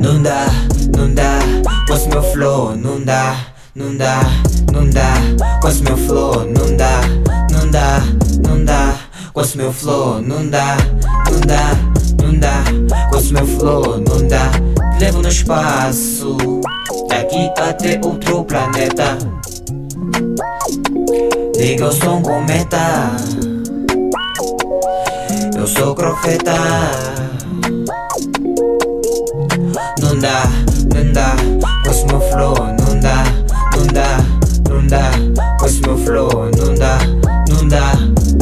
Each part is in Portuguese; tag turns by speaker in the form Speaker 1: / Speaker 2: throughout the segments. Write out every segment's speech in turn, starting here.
Speaker 1: Não dá, não dá, com esse meu flow, não dá, não dá, não dá, com esse meu flow, não dá, não dá, não dá, com esse meu flow, não dá, não dá, não dá, com esse meu flow, não dá. Te levo no espaço, daqui até outro planeta. Liga o som cometa. Eu sou profeta. Não dá, não dá, com esse meu flow, não dá, não dá, não dá, com esse meu flow, não dá, não dá,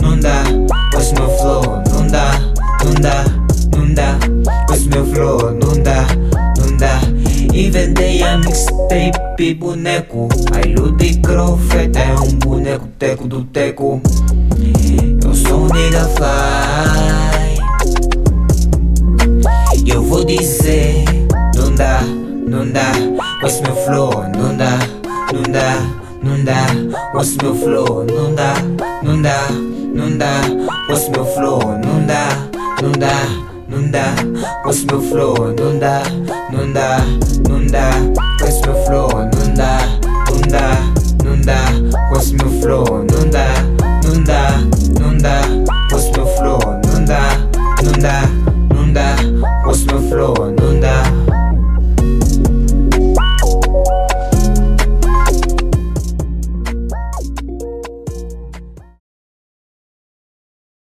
Speaker 1: não dá, com esse meu flow, não dá, não dá, não dá, com esse meu flow, não dá, não dá. Inventei a mixtape boneco, aí de profeta é um boneco teco do teco. Eu sou um nigga fly. Não dá, meu flow, não dá, não dá, não dá, meu flow, não dá, não dá, não dá, meu flow, não dá, não dá, não dá, meu flow, não dá, não dá, não dá,